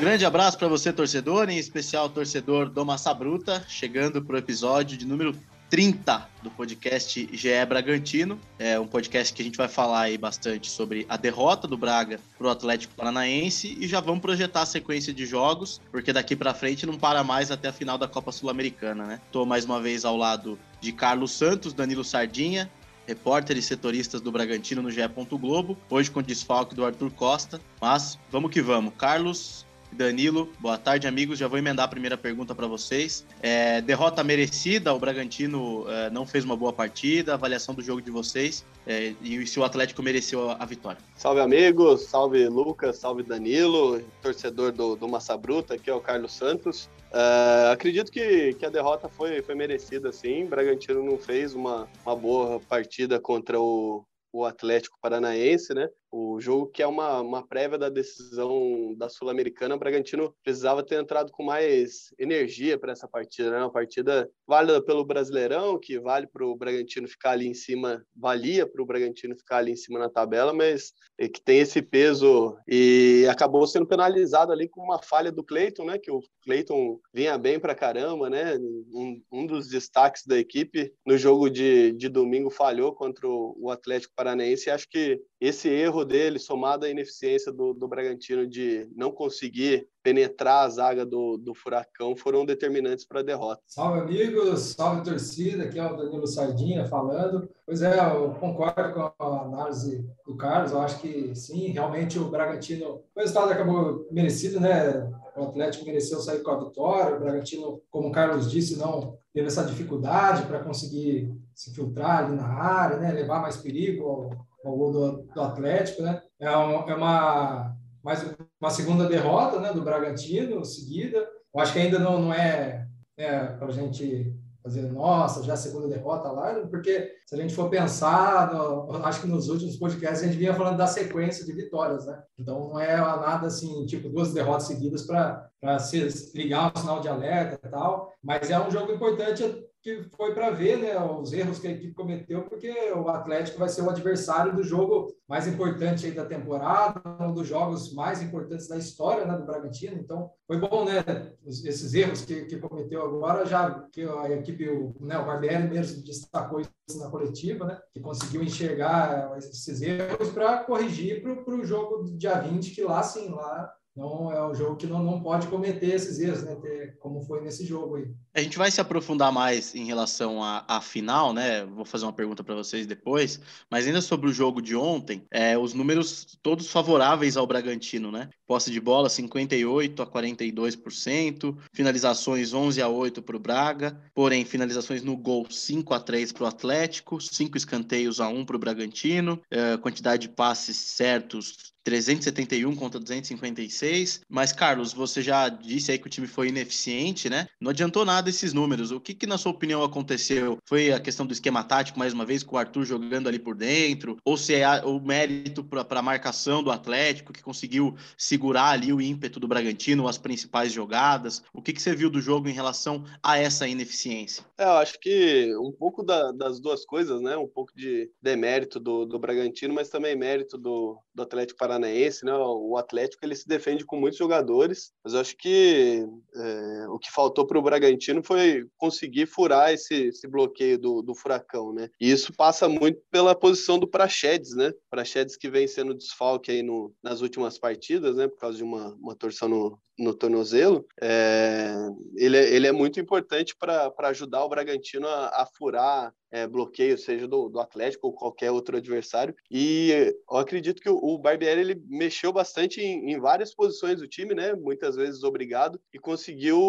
Grande abraço para você, torcedor, em especial torcedor do Massa Bruta, chegando para o episódio de número 30 do podcast GE Bragantino. É um podcast que a gente vai falar aí bastante sobre a derrota do Braga para o Atlético Paranaense e já vamos projetar a sequência de jogos, porque daqui para frente não para mais até a final da Copa Sul-Americana, né? Estou mais uma vez ao lado de Carlos Santos, Danilo Sardinha, repórteres setoristas do Bragantino no GE. Globo, hoje com desfalque do Arthur Costa. Mas vamos que vamos. Carlos, Danilo, boa tarde, amigos. Já vou emendar a primeira pergunta para vocês. É, derrota merecida, o Bragantino é, não fez uma boa partida, avaliação do jogo de vocês é, e se o Atlético mereceu a, a, vitória. Salve, amigos, salve, Lucas, salve, Danilo, torcedor do, do Massa Bruta, aqui é o Carlos Santos. Uh, acredito que, que a derrota foi, foi merecida, sim. Bragantino não fez uma, uma boa partida contra o, o Atlético Paranaense, né? O jogo que é uma, uma prévia da decisão da Sul-Americana, o Bragantino precisava ter entrado com mais energia para essa partida, né? Uma partida válida pelo Brasileirão, que vale para o Bragantino ficar ali em cima, valia para o Bragantino ficar ali em cima na tabela, mas que tem esse peso e acabou sendo penalizado ali com uma falha do Cleiton, né? Que o Cleiton vinha bem para caramba, né? Um, um, dos destaques da equipe no jogo de, de domingo falhou contra o Atlético Paranaense e acho que esse erro dele, somado à ineficiência do, do Bragantino de não conseguir penetrar a zaga do, do Furacão, foram determinantes para a derrota. Salve, amigos! Salve, torcida! Aqui é o Danilo Sardinha falando. Pois é, eu concordo com a análise do Carlos. Eu acho que sim, realmente o Bragantino, o resultado acabou merecido, né? O Atlético mereceu sair com a vitória. O Bragantino, como o Carlos disse, não teve essa dificuldade para conseguir se filtrar ali na área, né? levar mais perigo ao gol do, do Atlético, né? É, um, é uma mais uma segunda derrota, né, do Bragantino seguida. Eu acho que ainda não, não é, é para a gente fazer nossa, já a segunda derrota lá, porque se a gente for pensar, no, acho que nos últimos podcasts a gente vinha falando da sequência de vitórias, né? Então não é nada assim, tipo duas derrotas seguidas para se ligar um sinal de alerta e tal, mas é um jogo importante que foi para ver né, os erros que a equipe cometeu, porque o Atlético vai ser o adversário do jogo mais importante da temporada, um dos jogos mais importantes da história né, do Bragantino. Então, foi bom, né? Esses erros que, que cometeu agora, já que a equipe, o, né, o Barbieri mesmo destacou isso na coletiva, né? Que conseguiu enxergar esses erros para corrigir para o jogo do dia 20, que lá sim, lá então é um jogo que não, não pode cometer esses erros, né? Ter, como foi nesse jogo aí. A gente vai se aprofundar mais em relação à, à final, né? Vou fazer uma pergunta para vocês depois, mas ainda sobre o jogo de ontem, é, os números todos favoráveis ao Bragantino, né? Posse de bola 58 a 42%, finalizações 11 a 8 para o Braga, porém finalizações no gol 5 a 3 para o Atlético, 5 escanteios a 1 para o Bragantino, é, quantidade de passes certos 371 contra 256. Mas, Carlos, você já disse aí que o time foi ineficiente, né? Não adiantou nada esses números. O que, que na sua opinião, aconteceu? Foi a questão do esquema tático, mais uma vez, com o Arthur jogando ali por dentro? Ou se é o mérito para a marcação do Atlético, que conseguiu segurar ali o ímpeto do Bragantino, as principais jogadas? O que, que você viu do jogo em relação a essa ineficiência? É, eu acho que um pouco da, das duas coisas, né? Um pouco de demérito do, do Bragantino, mas também mérito do, do Atlético Paranaense né? O Atlético ele se defende com muitos jogadores, mas eu acho que é, o que faltou para o Bragantino foi conseguir furar esse, esse bloqueio do, do Furacão, né? E isso passa muito pela posição do Praxedes, né? Praxedes que vem sendo desfalque aí no, nas últimas partidas, né? Por causa de uma, uma torção no, no tornozelo, é, ele, é, ele é muito importante para ajudar o Bragantino a, a furar é, bloqueio, seja do, do, Atlético ou qualquer outro adversário. E eu acredito que o, Barbieri ele mexeu bastante em, em, várias posições do time, né? Muitas vezes obrigado, e conseguiu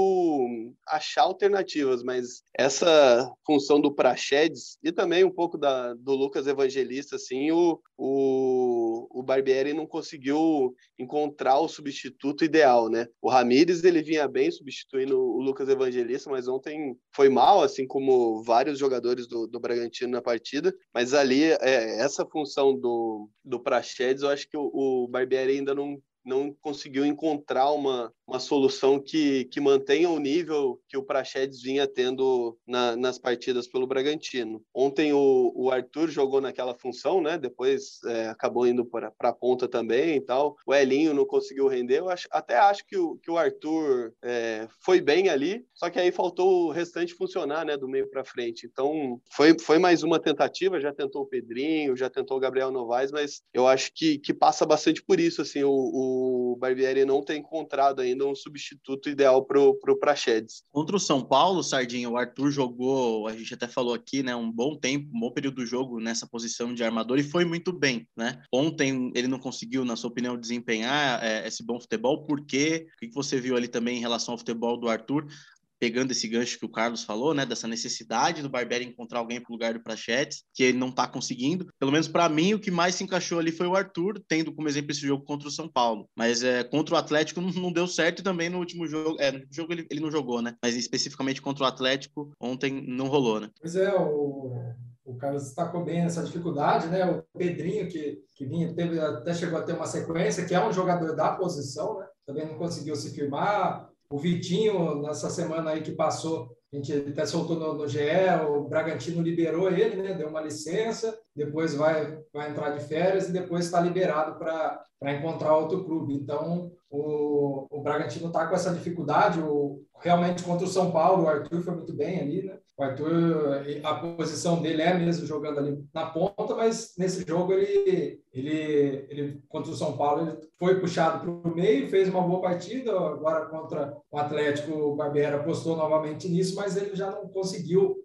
achar alternativas. Mas essa função do Praxedes e também um pouco da, do Lucas Evangelista, assim, o, o, o Barbieri não conseguiu encontrar o substituto ideal, né? O Ramires ele vinha bem substituindo o Lucas Evangelista, mas ontem foi mal, assim como vários jogadores do, do Bragantino na partida. Mas ali, é, essa função do, do Praxedes, eu acho que o, o Barbieri ainda não não conseguiu encontrar uma, uma solução que, que mantenha o nível que o Praxedes vinha tendo na, nas partidas pelo Bragantino. Ontem o, o Arthur jogou naquela função, né? Depois é, acabou indo para a ponta também e tal. O Elinho não conseguiu render. Eu acho, até acho que o, que o Arthur é, foi bem ali, só que aí faltou o restante funcionar, né? Do meio para frente. Então foi, foi mais uma tentativa. Já tentou o Pedrinho, já tentou o Gabriel Novaes, mas eu acho que, que passa bastante por isso. Assim, o, o Barbieri não tem encontrado ainda um substituto ideal para o Praxedes. Contra o São Paulo, Sardinha, o Arthur jogou, a gente até falou aqui, né? Um bom tempo, um bom período do jogo nessa posição de armador e foi muito bem, né? Ontem ele não conseguiu, na sua opinião, desempenhar é, esse bom futebol, porque o que você viu ali também em relação ao futebol do Arthur? Pegando esse gancho que o Carlos falou, né, dessa necessidade do Barbieri encontrar alguém para o lugar do Prachetes, que ele não está conseguindo. Pelo menos para mim, o que mais se encaixou ali foi o Arthur, tendo como exemplo esse jogo contra o São Paulo. Mas é, contra o Atlético não, não deu certo e também no último jogo, é, no jogo ele, ele não jogou, né? Mas especificamente contra o Atlético, ontem não rolou, né? Pois é, o, o Carlos destacou bem essa dificuldade, né? O Pedrinho, que, que vinha, teve, até chegou a ter uma sequência, que é um jogador da posição, né? Também não conseguiu se firmar. O Vitinho, nessa semana aí que passou, a gente até soltou no, no GE, o Bragantino liberou ele, né? Deu uma licença, depois vai, vai entrar de férias e depois está liberado para encontrar outro clube. Então, o, o Bragantino está com essa dificuldade. O, realmente, contra o São Paulo, o Arthur foi muito bem ali, né? O Arthur, a posição dele é mesmo jogando ali na ponta, mas nesse jogo ele, ele, ele contra o São Paulo, ele foi puxado para o meio, fez uma boa partida. Agora contra o Atlético, o Barbieri apostou novamente nisso, mas ele já não conseguiu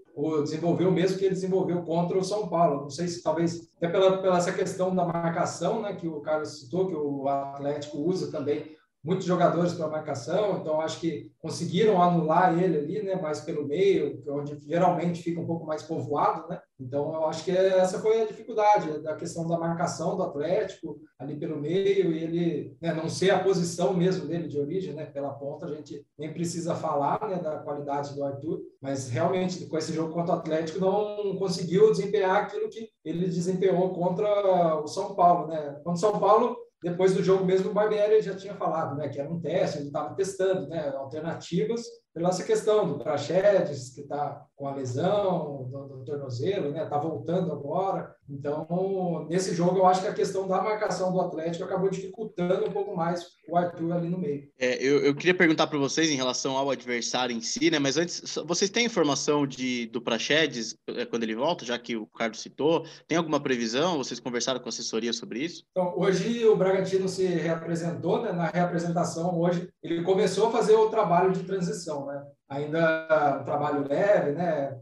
desenvolver o mesmo que ele desenvolveu contra o São Paulo. Não sei se talvez até pela, pela essa questão da marcação, né, que o Carlos citou, que o Atlético usa também muitos jogadores para marcação, então acho que conseguiram anular ele ali, né, mais pelo meio, onde geralmente fica um pouco mais povoado, né? Então eu acho que essa foi a dificuldade da questão da marcação do Atlético ali pelo meio e ele né, não ser a posição mesmo dele de origem, né, pela ponta, a gente nem precisa falar, né, da qualidade do Arthur, mas realmente com esse jogo contra o Atlético não conseguiu desempenhar aquilo que ele desempenhou contra o São Paulo, né? Contra o São Paulo depois do jogo mesmo, o Barbieri já tinha falado né, que era um teste, ele estava testando né, alternativas pela essa questão do Prachedes, que está com a lesão do, do tornozelo, né? Está voltando agora. Então, nesse jogo, eu acho que a questão da marcação do Atlético acabou dificultando um pouco mais o Arthur ali no meio. É, eu, eu queria perguntar para vocês em relação ao adversário em si, né? Mas antes, vocês têm informação de, do Prachedes é, quando ele volta, já que o Carlos citou? Tem alguma previsão? Vocês conversaram com a assessoria sobre isso? Então, hoje o Bragantino se reapresentou, né? Na reapresentação, hoje, ele começou a fazer o trabalho de transição, né? ainda um trabalho leve, né?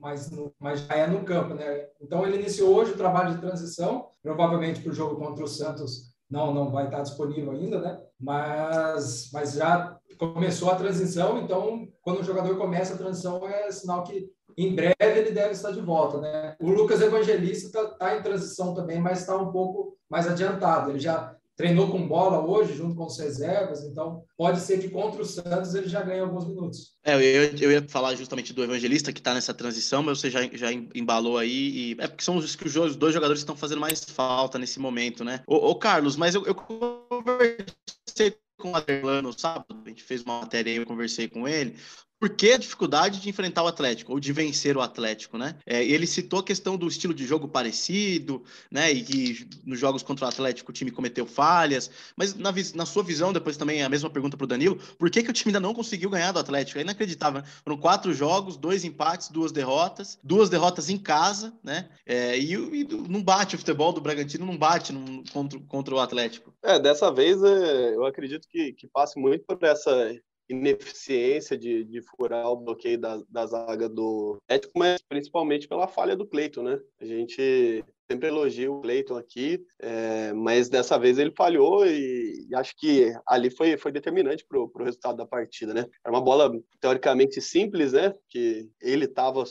Mas, mas já é no campo, né? Então ele iniciou hoje o trabalho de transição, provavelmente para o jogo contra o Santos não não vai estar disponível ainda, né? Mas mas já começou a transição, então quando o jogador começa a transição é sinal que em breve ele deve estar de volta, né? O Lucas Evangelista está tá em transição também, mas está um pouco mais adiantado. Ele já treinou com bola hoje, junto com os reservas, então pode ser que contra o Santos ele já ganhe alguns minutos. É, eu, eu ia falar justamente do Evangelista que está nessa transição, mas você já, já embalou aí, e é porque são os, os dois jogadores que estão fazendo mais falta nesse momento, né? Ô, ô Carlos, mas eu, eu conversei com o Adelano sábado, a gente fez uma matéria aí, eu conversei com ele, por que a dificuldade de enfrentar o Atlético, ou de vencer o Atlético, né? É, ele citou a questão do estilo de jogo parecido, né? E que nos jogos contra o Atlético o time cometeu falhas, mas na, na sua visão, depois também a mesma pergunta para o Danilo, por que, que o time ainda não conseguiu ganhar do Atlético? É inacreditável, né? Foram quatro jogos, dois empates, duas derrotas, duas derrotas em casa, né? É, e, e, não bate o futebol do Bragantino, não bate no, contra, contra o Atlético. É, dessa vez é, eu acredito que, que passe muito por essa ineficiência de, de furar o bloqueio da, da zaga do Atlético, mas principalmente pela falha do Cleiton, né? A gente sempre elogia o Cleiton aqui, é, mas dessa vez ele falhou e, e, acho que ali foi, foi determinante para o resultado da partida, né? Era uma bola teoricamente simples, né? Que ele estava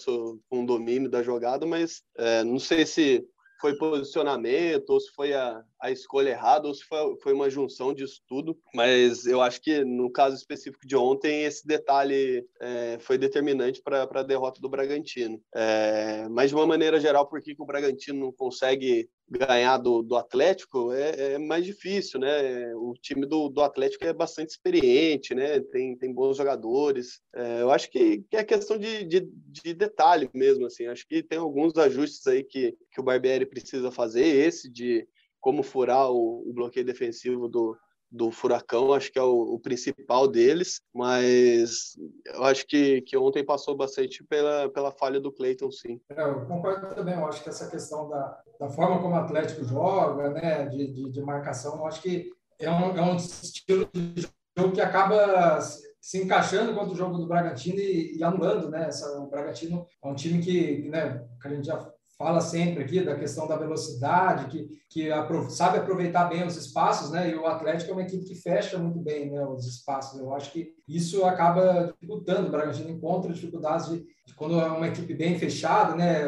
com o domínio da jogada, mas é, não sei se foi posicionamento, ou se foi a, a escolha errada, ou se foi, foi uma junção disso tudo. Mas eu acho que no caso específico de ontem, esse detalhe é, foi determinante para a derrota do Bragantino. É, mas de uma maneira geral, por que, que o Bragantino não consegue ganhar do, do Atlético é, é, mais difícil, né? O time do, do Atlético é bastante experiente, né? Tem, tem bons jogadores. É, eu acho que, que é questão de, de, de, detalhe mesmo, assim. Acho que tem alguns ajustes aí que, que o Barbieri precisa fazer. Esse de como furar o, o bloqueio defensivo do, do Furacão, acho que é o, o, principal deles, mas eu acho que, que ontem passou bastante pela, pela falha do Cleiton, sim. É, eu concordo também, eu acho que essa questão da, da forma como o Atlético joga, né, de, de, de marcação, eu acho que é um, é um estilo de jogo que acaba se encaixando contra o jogo do Bragantino e, e anulando, né? Essa, o Bragantino é um time que, né, que a gente já fala sempre aqui da questão da velocidade, que, que sabe aproveitar bem os espaços, né? E o Atlético é uma equipe que fecha muito bem né, os espaços. Eu acho que isso acaba dificultando. O Bragantino encontra dificuldades de, de quando é uma equipe bem fechada, né?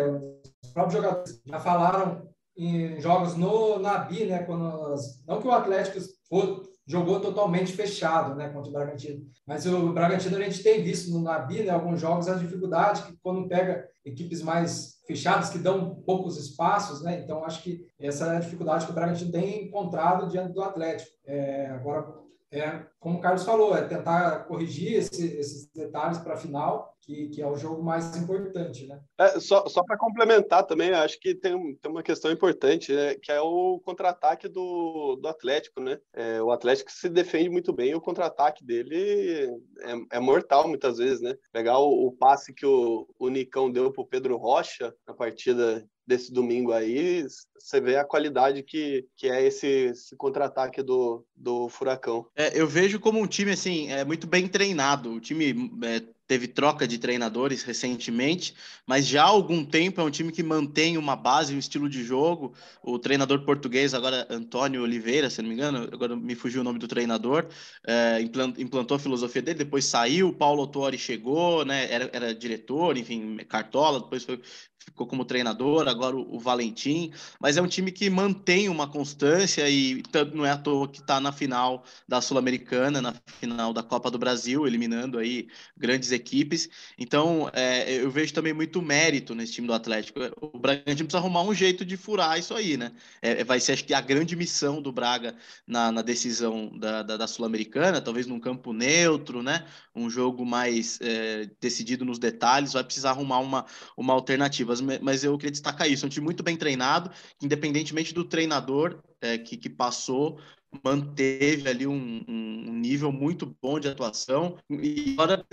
Os próprios jogadores já falaram em jogos no Nabi, né? Quando, não que o Atlético for, jogou totalmente fechado, né, contra o Bragantino. Mas o Bragantino a gente tem visto no Nabi, né, alguns jogos a dificuldade que quando pega equipes mais fechadas que dão poucos espaços, né? Então acho que essa é a dificuldade que o Bragantino tem encontrado diante do Atlético. É, agora é, como o Carlos falou, é tentar corrigir esse, esses detalhes para a final, que, que é o jogo mais importante, né? É, só só para complementar também, acho que tem, tem uma questão importante, né, que é o contra-ataque do, do Atlético, né? É, o Atlético se defende muito bem e o contra-ataque dele é, é, mortal muitas vezes, né? Pegar o, o passe que o, o Nicão deu para o Pedro Rocha na partida desse domingo aí, você vê a qualidade que, que é esse, esse contra-ataque do, do Furacão. É, eu vejo como um time assim, é muito bem treinado. O time é, teve troca de treinadores recentemente, mas já há algum tempo é um time que mantém uma base, um estilo de jogo. O treinador português, agora Antônio Oliveira, se não me engano, agora me fugiu o nome do treinador, é, implantou a filosofia dele, depois saiu, Paulo Autori chegou, né, era, era diretor, enfim, cartola, depois foi, ficou como treinador, agora o, o, Valentim, mas é um time que mantém uma constância e não é à toa que está na final da Sul-Americana, na final da Copa do Brasil, eliminando aí grandes equipes. Então, é, eu vejo também muito mérito nesse time do Atlético. O Bragantino precisa arrumar um jeito de furar isso aí, né? É, vai ser, acho que, a grande missão do Braga na, na decisão da, da, da Sul-Americana, talvez num campo neutro, né? Um jogo mais é, decidido nos detalhes, vai precisar arrumar uma, uma alternativa. Mas eu queria destacar isso. Um time muito bem treinado, independentemente do treinador é, que, que passou, manteve ali um, um, nível muito bom de atuação e agora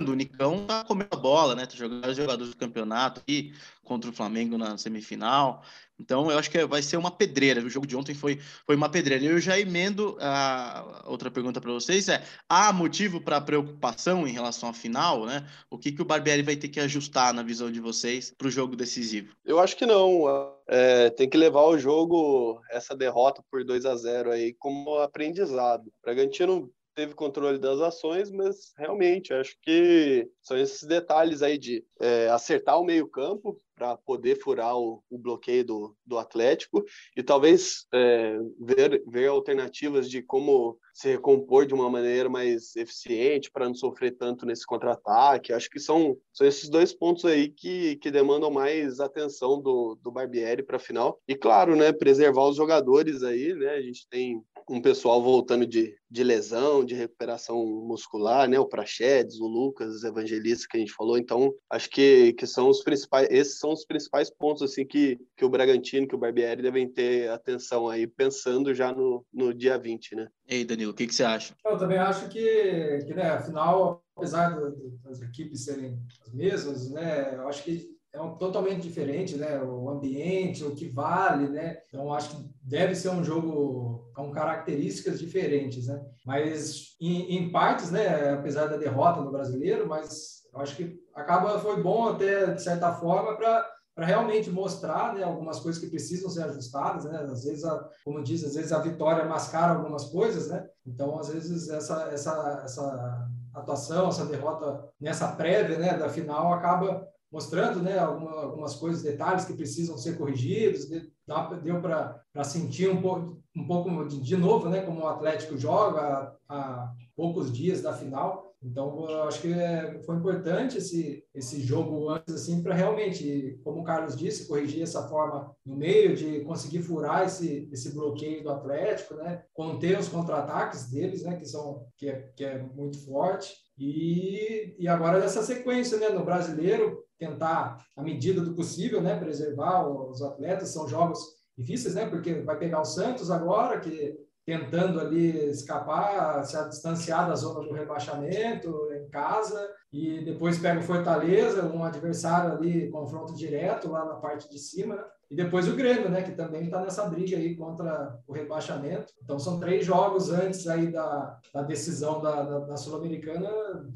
o Nicão tá comendo a bola, né? Tá jogando jogadores do campeonato aqui contra o Flamengo na semifinal. Então, eu acho que vai ser uma pedreira. O jogo de ontem foi, foi uma pedreira. Eu já emendo a outra pergunta para vocês: é há motivo para preocupação em relação à final, né? O que, que o Barbieri vai ter que ajustar na visão de vocês para o jogo decisivo? Eu acho que não. É, tem que levar o jogo, essa derrota por 2 a 0 aí, como aprendizado. O Bragantino teve controle das ações, mas realmente acho que são esses detalhes aí de é, acertar o meio-campo para poder furar o, o, bloqueio do, do Atlético. E talvez é, ver, ver alternativas de como se recompor de uma maneira mais eficiente para não sofrer tanto nesse contra-ataque. Acho que são, são esses dois pontos aí que, que demandam mais atenção do, do Barbieri para a final. E claro, né, preservar os jogadores aí, né? A gente tem um pessoal voltando de, de lesão, de recuperação muscular, né? O Prachedes, o Lucas, os evangelistas que a gente falou. Então, acho que, que são os principais, esses são os principais pontos assim que, que o Bragantino, que o Barbieri devem ter atenção aí, pensando já no, no dia 20, né? E aí, Danilo, o que, que você acha? Eu também acho que, que né, afinal, apesar das equipes serem as mesmas, né, eu acho que é um, totalmente diferente, né? O ambiente, o que vale, né? Então acho que deve ser um jogo com características diferentes, né? Mas em, em partes, né? Apesar da derrota no brasileiro, mas acho que acaba foi bom até de certa forma para para realmente mostrar né, algumas coisas que precisam ser ajustadas, né? Às vezes, a, como diz, às vezes a vitória mascara algumas coisas, né? Então, às vezes essa essa essa atuação, essa derrota nessa prévia, né, da final acaba mostrando, né, alguma, algumas coisas, detalhes que precisam ser corrigidos. Deu para sentir um pouco um pouco de, de novo, né, como o Atlético joga há poucos dias da final. Então, eu acho que é, foi importante esse, esse jogo antes, assim, para realmente, como o Carlos disse, corrigir essa forma no meio, de conseguir furar esse, esse bloqueio do Atlético, né? Conter os contra-ataques deles, né? Que, são, que, é, que é muito forte. E, e agora nessa sequência, né? No brasileiro, tentar, à medida do possível, né? Preservar os atletas. São jogos difíceis, né? Porque vai pegar o Santos agora, que tentando ali escapar, se distanciar da zona do rebaixamento em casa e depois pega o Fortaleza, um adversário ali confronto direto lá na parte de cima, né? e depois o Grêmio, né, que também está nessa briga aí contra o rebaixamento. Então são três jogos antes aí da, da decisão da, da, da Sul-Americana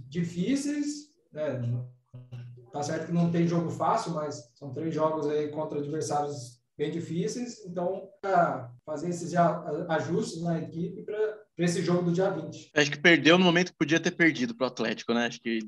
difíceis, né? Tá certo que não tem jogo fácil, mas são três jogos aí contra adversários bem difíceis. Então, fazer esses ajustes na equipe para esse jogo do dia 20. Acho que perdeu no momento que podia ter perdido para o Atlético, né? Acho que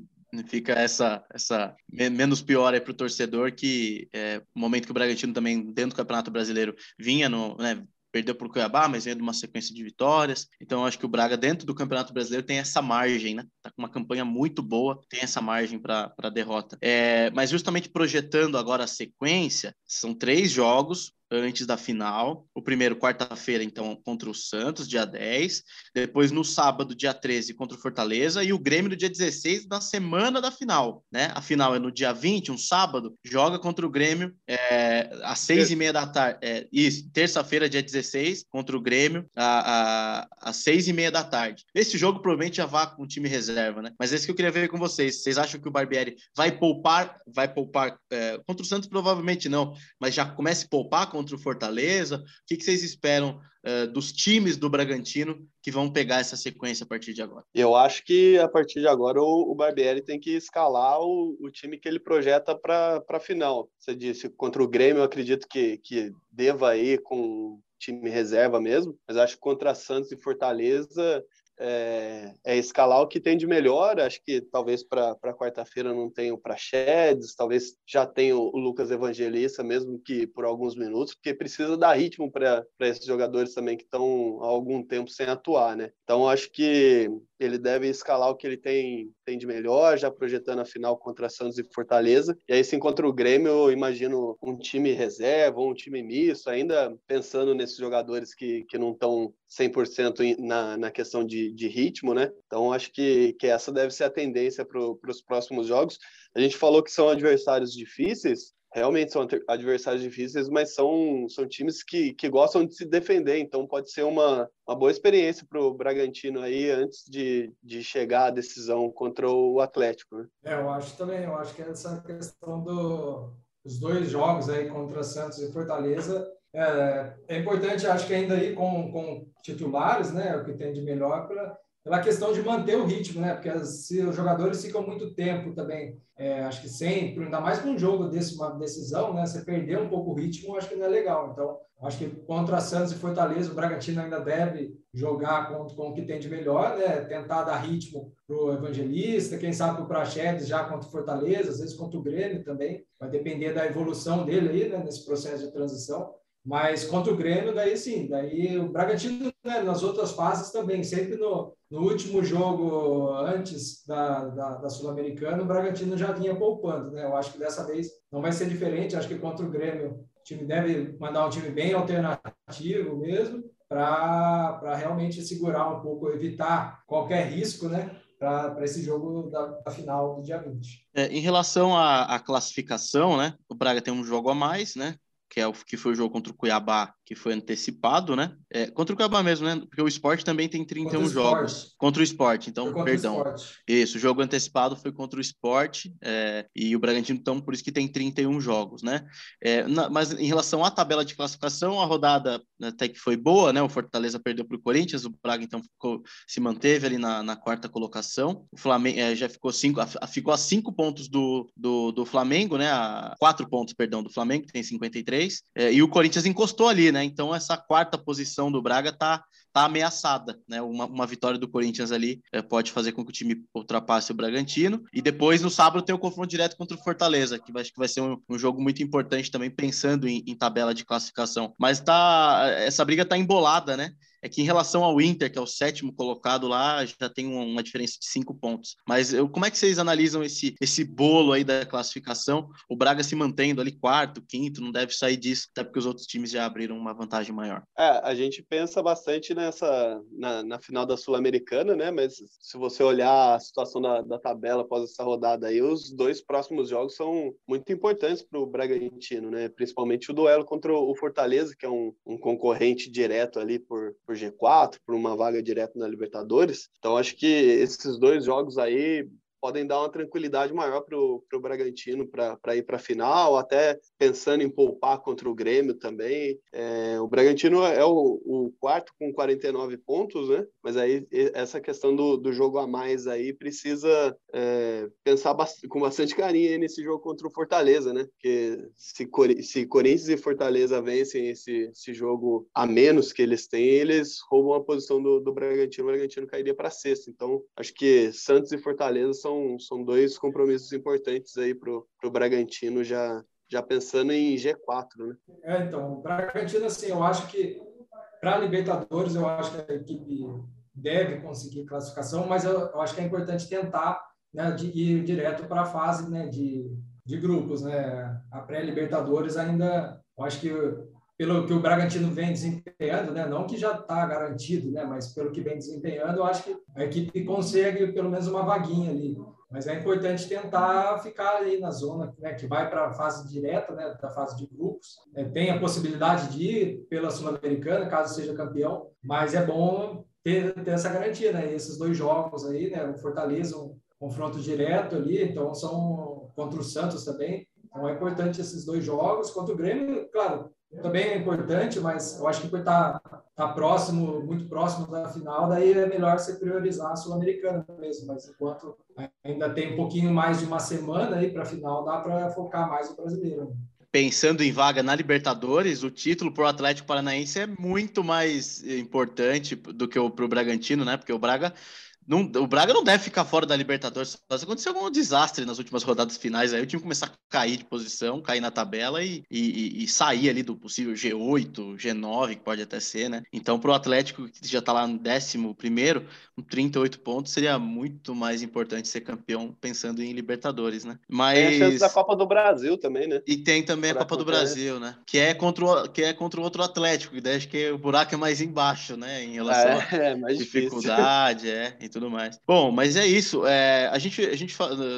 fica essa essa menos pior aí para o torcedor que é, momento que o Bragantino também dentro do Campeonato Brasileiro vinha no né, perdeu para o Cuiabá, mas veio de uma sequência de vitórias. Então, acho que o Braga, dentro do Campeonato Brasileiro, tem essa margem, né? Tá com uma campanha muito boa, tem essa margem para derrota. É, mas justamente projetando agora a sequência, são três jogos, antes da final. O primeiro, quarta-feira, então, contra o Santos, dia 10. Depois, no sábado, dia 13, contra o Fortaleza. E o Grêmio no dia 16, na semana da final. Né? A final é no dia 20, um sábado. Joga contra o Grêmio é, às seis e meia da tarde. É, isso, terça-feira, dia 16, contra o Grêmio, a, a, às seis e meia da tarde. Esse jogo provavelmente já vá com o time reserva, né? Mas esse que eu queria ver com vocês. Vocês acham que o Barbieri vai poupar, vai poupar é, contra o Santos? Provavelmente não, mas já comece a poupar contra o Fortaleza? O que, que vocês esperam uh, dos times do Bragantino que vão pegar essa sequência a partir de agora? Eu acho que a partir de agora o, o Barbieri tem que escalar o, o time que ele projeta para a final. Você disse contra o Grêmio, eu acredito que, que deva ir com time reserva mesmo, mas acho que contra Santos e Fortaleza é, é, escalar o que tem de melhor. Acho que talvez para quarta-feira não tenha o Praxedes, talvez já tenha o, o, Lucas Evangelista, mesmo que por alguns minutos, porque precisa dar ritmo para esses jogadores também que estão há algum tempo sem atuar, né? Então acho que ele deve escalar o que ele tem, tem de melhor, já projetando a final contra Santos e Fortaleza. E aí, se encontra o Grêmio, eu imagino um time reserva, um time misto, ainda pensando nesses jogadores que, que não estão 100% na, na questão de, de ritmo, né? Então, acho que, que essa deve ser a tendência para os próximos jogos. A gente falou que são adversários difíceis, realmente são adversários difíceis, mas são, são times que, que gostam de se defender, então pode ser uma, uma boa experiência para o Bragantino aí antes de, de chegar à decisão contra o Atlético. Né? É, eu acho também, eu acho que essa questão do, dos dois jogos aí contra Santos e Fortaleza é, é importante, acho que ainda aí com, com titulares, né, o que tem de melhor para pela questão de manter o ritmo, né? Porque se os jogadores ficam muito tempo também, é, acho que sempre, ainda mais para um jogo desse, uma decisão, né? Você perder um pouco o ritmo, acho que não é legal. Então, acho que contra Santos e Fortaleza, o Bragantino ainda deve jogar com, com o que tem de melhor, né? Tentar dar ritmo para o Evangelista, quem sabe para o Praxedes já contra o Fortaleza, às vezes contra o Grêmio também. Vai depender da evolução dele aí, né? Nesse processo de transição. Mas contra o Grêmio, daí sim, daí o Bragantino, né, nas outras fases também, sempre no, no último jogo antes da, da, da Sul-Americana, o Bragantino já vinha poupando, né? Eu acho que dessa vez não vai ser diferente, acho que contra o Grêmio o time deve mandar um time bem alternativo mesmo, para realmente segurar um pouco, evitar qualquer risco, né? para esse jogo da, da, final do dia 20. É, em relação à, à, classificação, né? O Braga tem um jogo a mais, né? que, é o, que foi o jogo contra o Cuiabá, que foi antecipado, né? É, contra o Cuiabá mesmo, né? Porque o esporte também tem 31 contra jogos. Contra o esporte, então, perdão. Isso, o jogo antecipado foi contra o esporte é, e o Bragantino, então, por isso que tem 31 jogos, né? É, na, mas em relação à tabela de classificação, a rodada até que foi boa, né? O Fortaleza perdeu para o Corinthians, o Braga, então, ficou, se manteve ali na, na quarta colocação. O Flamengo é, já ficou, cinco, a, ficou a cinco pontos do, do, do Flamengo, né? A quatro pontos, perdão, do Flamengo, que tem 53 é, e o Corinthians encostou ali, né? Então essa quarta posição do Braga tá, tá ameaçada, né? Uma, uma vitória do Corinthians ali é, pode fazer com que o time ultrapasse o Bragantino. E depois no sábado tem o confronto direto contra o Fortaleza, que acho que vai ser um, um jogo muito importante também, pensando em, em, tabela de classificação. Mas tá, essa briga tá embolada, né? É que em relação ao Inter, que é o sétimo colocado lá, já tem uma diferença de cinco pontos. Mas eu, como é que vocês analisam esse, esse bolo aí da classificação? O Braga se mantendo ali quarto, quinto, não deve sair disso, até porque os outros times já abriram uma vantagem maior. É, a gente pensa bastante nessa na, na final da Sul-Americana, né? Mas se você olhar a situação da, da tabela após essa rodada aí, os dois próximos jogos são muito importantes para o Bragantino, né? Principalmente o duelo contra o Fortaleza, que é um, um concorrente direto ali por, por G4, por uma vaga direta na Libertadores. Então acho que esses dois jogos aí podem dar uma tranquilidade maior para o Bragantino para ir para a final, até pensando em poupar contra o Grêmio também. É, o Bragantino é o, o, quarto com 49 pontos, né? Mas aí essa questão do, do jogo a mais aí precisa é, pensar bastante, com bastante carinho nesse jogo contra o Fortaleza, né? Porque se, se Corinthians e Fortaleza vencem esse, esse jogo a menos que eles têm, eles roubam a posição do, do Bragantino, o Bragantino cairia para sexto. Então, acho que Santos e Fortaleza são são, são dois compromissos importantes aí para o Bragantino já, já pensando em G4, né? É, então, o Bragantino, assim, eu acho que para Libertadores, eu acho que a equipe deve conseguir classificação, mas eu, eu acho que é importante tentar né, de ir direto para a fase né, de, de grupos, né? A pré-Libertadores ainda, eu acho que pelo que o Bragantino vem desempenhando, né? não que já está garantido, né? mas pelo que vem desempenhando, eu acho que a equipe consegue pelo menos uma vaguinha ali. Mas é importante tentar ficar ali na zona né? que vai para a fase direta, né? da fase de grupos. É, tem a possibilidade de ir pela Sul-Americana, caso seja campeão, mas é bom ter, ter essa garantia. Né? E esses dois jogos aí, né? o Fortaleza, um confronto direto ali, então são contra o Santos também. Então é importante esses dois jogos. Contra o Grêmio, claro, também é importante, mas eu acho que por estar tá, tá próximo, muito próximo da final, daí é melhor você priorizar a Sul-Americana mesmo. Mas enquanto ainda tem um pouquinho mais de uma semana aí para a final, dá para focar mais no brasileiro. Pensando em vaga na Libertadores, o título para o Atlético Paranaense é muito mais importante do que o para o Bragantino, né? Porque o Braga não, o Braga não deve ficar fora da Libertadores. Se acontecer algum desastre nas últimas rodadas finais, aí o time começar a cair de posição, cair na tabela e, e, e sair ali do possível G8, G9, que pode até ser, né? Então, para o Atlético, que já está lá no décimo primeiro, com 38 pontos, seria muito mais importante ser campeão pensando em Libertadores, né? Mas... Tem a chance da Copa do Brasil também, né? E tem também a Copa do Brasil, né? Que é contra o, que é contra o outro Atlético, e daí acho que o buraco é mais embaixo, né? Em relação é, à é dificuldade, é. Então, tudo mais. Bom, mas é isso. É, a gente, a gente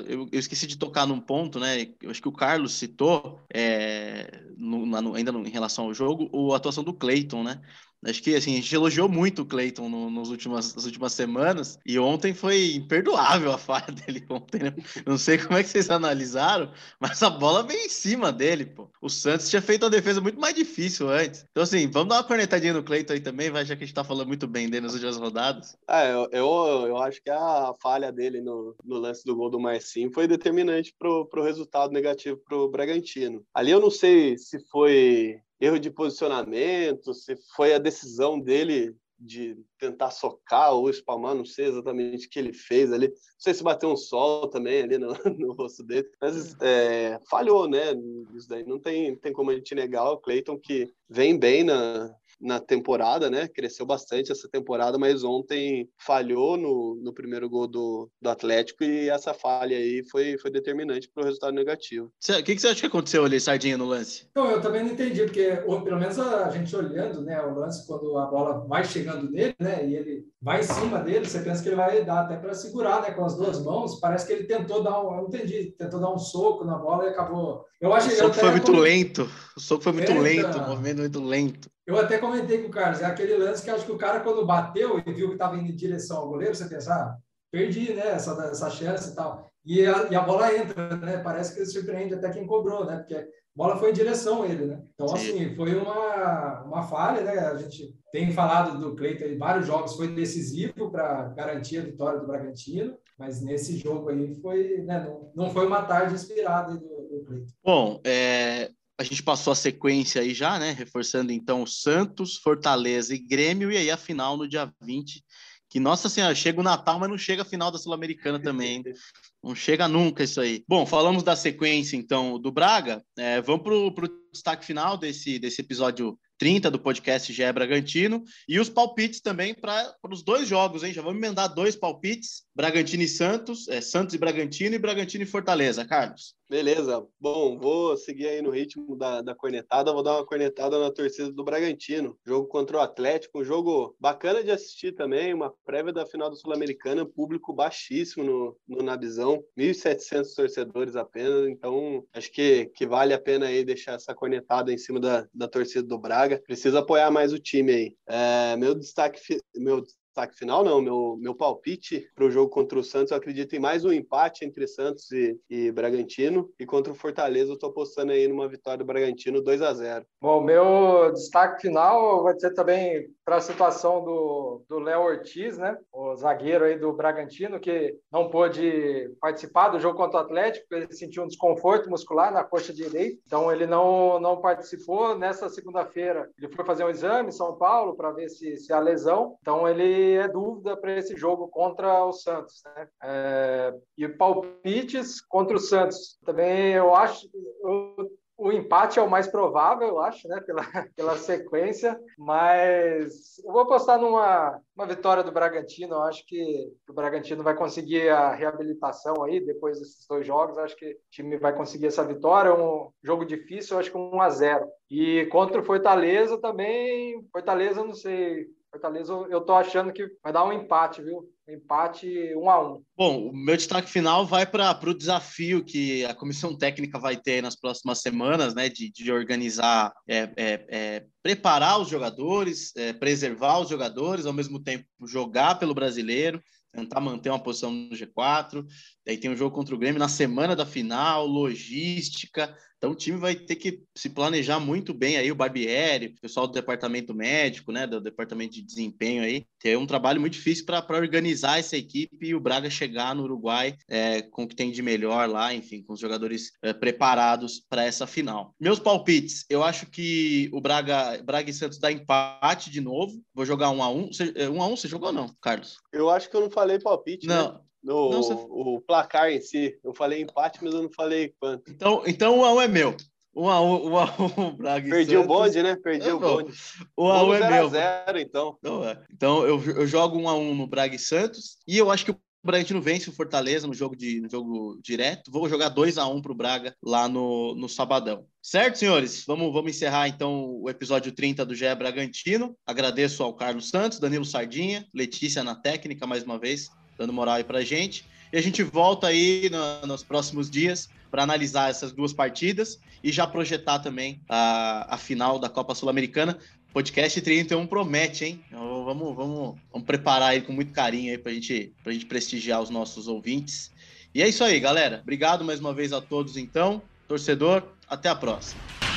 eu, eu, esqueci de tocar num ponto, né? Eu acho que o Carlos citou, é, no, no, ainda no, em relação ao jogo, a atuação do Clayton, né? Acho que assim, a gente elogiou muito o Clayton no, nos últimas, nas últimas semanas e ontem foi imperdoável a falha dele ontem. Né? Não sei como é que vocês analisaram, mas a bola veio em cima dele, pô. O Santos tinha feito uma defesa muito mais difícil antes. Então, assim, vamos dar uma cornetadinha no Clayton aí também, vai, já que a gente tá falando muito bem dele nas últimas rodadas. É, eu, eu, eu acho que a falha dele no, no lance do gol do Marcinho foi determinante pro, pro resultado negativo pro Bragantino. Ali eu não sei se foi erro de posicionamento, se foi a decisão dele de tentar socar ou espalmar, não sei exatamente o que ele fez ali. Não sei se bateu um sol também ali no, no rosto dele, mas é, falhou, né? Isso daí não tem, tem como a gente negar o Clayton que vem bem na, na temporada, né? Cresceu bastante essa temporada, mas ontem falhou no, no primeiro gol do, do Atlético e essa falha aí foi, foi determinante para o resultado negativo. O que, que, você acha que aconteceu ali, Sardinha, no lance? Não, eu também não entendi, porque ou, pelo menos a gente olhando né, o lance, quando a bola vai chegando nele, né? E ele vai em cima dele, você pensa que ele vai dar até para segurar, né? Com as duas mãos. Parece que ele tentou dar um. Eu não entendi, tentou dar um soco na bola e acabou. Eu acho, o soco foi muito como... lento. O soco foi muito lento, o movimento muito lento. Eu até comentei com o Carlos, é aquele lance que acho que o cara, quando bateu e viu que estava indo em direção ao goleiro, você pensa, ah, perdi, né, essa, essa chance e tal. E a, e a bola entra, né? Parece que surpreende até quem cobrou, né? Porque a bola foi em direção a ele, né? Então, Sim. assim, foi uma, uma falha, né? A gente tem falado do Cleiton em vários jogos, foi decisivo para garantir a vitória do Bragantino, mas nesse jogo aí foi, né? Não, não foi uma tarde inspirada do, do Cleiton. Bom, é, a gente passou a sequência aí já, né? Reforçando então Santos, Fortaleza e Grêmio, e aí a final no dia 20. Que, nossa senhora, chega o Natal, mas não chega a final da Sul-Americana também. Não chega nunca isso aí. Bom, falamos da sequência, então, do Braga. É, vamos para o destaque final desse, desse episódio 30 do podcast GE Bragantino. E os palpites também para os dois jogos, hein? Já vamos emendar dois palpites: Bragantino e Santos, é, Santos e Bragantino e Bragantino e Fortaleza, Carlos. Beleza. Bom, vou seguir aí no ritmo da, da cornetada. Vou dar uma cornetada na torcida do Bragantino. Jogo contra o Atlético, um jogo bacana de assistir também. Uma prévia da final do Sul-Americana, público baixíssimo no, no Nabizão, 1.700 torcedores apenas. Então, acho que, que vale a pena aí deixar essa cornetada em cima da, da torcida do Braga. Precisa apoiar mais o time aí. É, meu destaque, meu destaque final, não. Meu, meu palpite para o jogo contra o Santos, eu acredito em mais um empate entre Santos e, e Bragantino. E contra o Fortaleza, eu estou apostando aí numa vitória do Bragantino 2 a 0 Bom, meu destaque final vai ser também para a situação do Léo Ortiz, né? O zagueiro aí do Bragantino, que não pôde participar do jogo contra o Atlético, ele sentiu um desconforto muscular na coxa direita. Então, ele não, não participou. Nessa segunda-feira, ele foi fazer um exame em São Paulo para ver se, se a lesão. Então, ele é dúvida para esse jogo contra o Santos. Né? É, e palpites contra o Santos. Também eu acho. Eu, o empate é o mais provável, eu acho, né? Pela, pela sequência, mas eu vou apostar numa uma vitória do Bragantino. Eu acho que o Bragantino vai conseguir a reabilitação aí depois desses dois jogos. Eu acho que o time vai conseguir essa vitória. É um jogo difícil, eu acho que 1 a 0 E contra o Fortaleza também, Fortaleza, não sei Fortaleza, eu tô achando que vai dar um empate, viu? Empate um a um. Bom, o meu destaque final vai para o desafio que a comissão técnica vai ter nas próximas semanas, né? De, de organizar, é, é, é, preparar os jogadores, é, preservar os jogadores, ao mesmo tempo jogar pelo brasileiro, tentar manter uma posição no G4. Aí tem um jogo contra o Grêmio na semana da final, logística, então o time vai ter que se planejar muito bem aí, o Barbieri, o pessoal do departamento médico, né, do departamento de desempenho aí, tem um trabalho muito difícil para organizar essa equipe e o Braga chegar no Uruguai é, com o que tem de melhor lá, enfim, com os jogadores é, preparados para essa final. Meus palpites, eu acho que o Braga, Braga e Santos dá empate de novo, vou jogar um a um. Você, é, um a um você jogou ou não, Carlos? Eu acho que eu não falei palpite, né? Não, né? No não, você... o placar em si. Eu falei empate, mas eu não falei quanto. Então, então um a um é meu. Um a um, um, a um Braga Perdi Santos. o bonde, né? Perdi é, o bonde. Um a um é meu. Zero, então. Então, é. então eu, eu jogo um a um no Braga e Santos e eu acho que o Bragantino vence o Fortaleza no jogo, de, no jogo direto. Vou jogar 2 a 1 um para o Braga lá no, no sabadão. Certo, senhores? Vamos, vamos encerrar então o episódio 30 do GE Bragantino. Agradeço ao Carlos Santos, Danilo Sardinha, Letícia na técnica mais uma vez dando moral aí pra gente. E a gente volta aí no, nos próximos dias para analisar essas duas partidas e já projetar também a, a final da Copa Sul-Americana. Podcast 31 promete, hein? Então, vamos, vamos, vamos preparar ele com muito carinho aí para gente, a gente prestigiar os nossos ouvintes. E é isso aí, galera. Obrigado mais uma vez a todos, então. Torcedor, até a próxima.